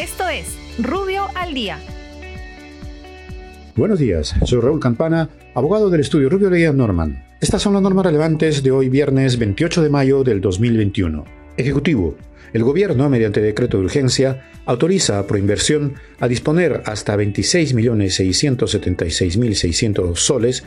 Esto es Rubio al Día. Buenos días, soy Raúl Campana, abogado del estudio Rubio Leguía Norman. Estas son las normas relevantes de hoy viernes 28 de mayo del 2021. Ejecutivo. El gobierno, mediante decreto de urgencia, autoriza a Proinversión a disponer hasta 26.676.600 soles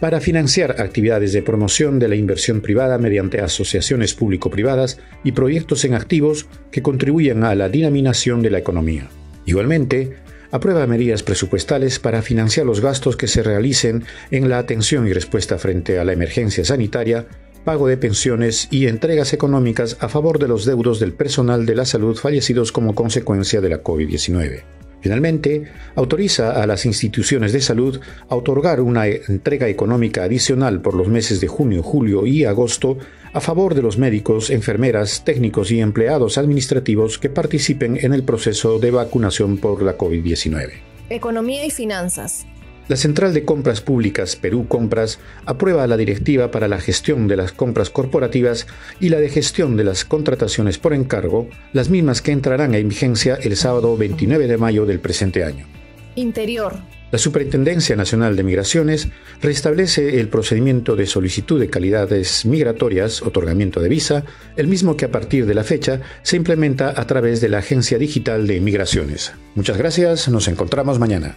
para financiar actividades de promoción de la inversión privada mediante asociaciones público-privadas y proyectos en activos que contribuyen a la dinaminación de la economía. Igualmente, aprueba medidas presupuestales para financiar los gastos que se realicen en la atención y respuesta frente a la emergencia sanitaria pago de pensiones y entregas económicas a favor de los deudos del personal de la salud fallecidos como consecuencia de la COVID-19. Finalmente, autoriza a las instituciones de salud a otorgar una entrega económica adicional por los meses de junio, julio y agosto a favor de los médicos, enfermeras, técnicos y empleados administrativos que participen en el proceso de vacunación por la COVID-19. Economía y finanzas. La Central de Compras Públicas Perú Compras aprueba la directiva para la gestión de las compras corporativas y la de gestión de las contrataciones por encargo, las mismas que entrarán en vigencia el sábado 29 de mayo del presente año. Interior. La Superintendencia Nacional de Migraciones restablece el procedimiento de solicitud de calidades migratorias, otorgamiento de visa, el mismo que a partir de la fecha se implementa a través de la Agencia Digital de Migraciones. Muchas gracias, nos encontramos mañana.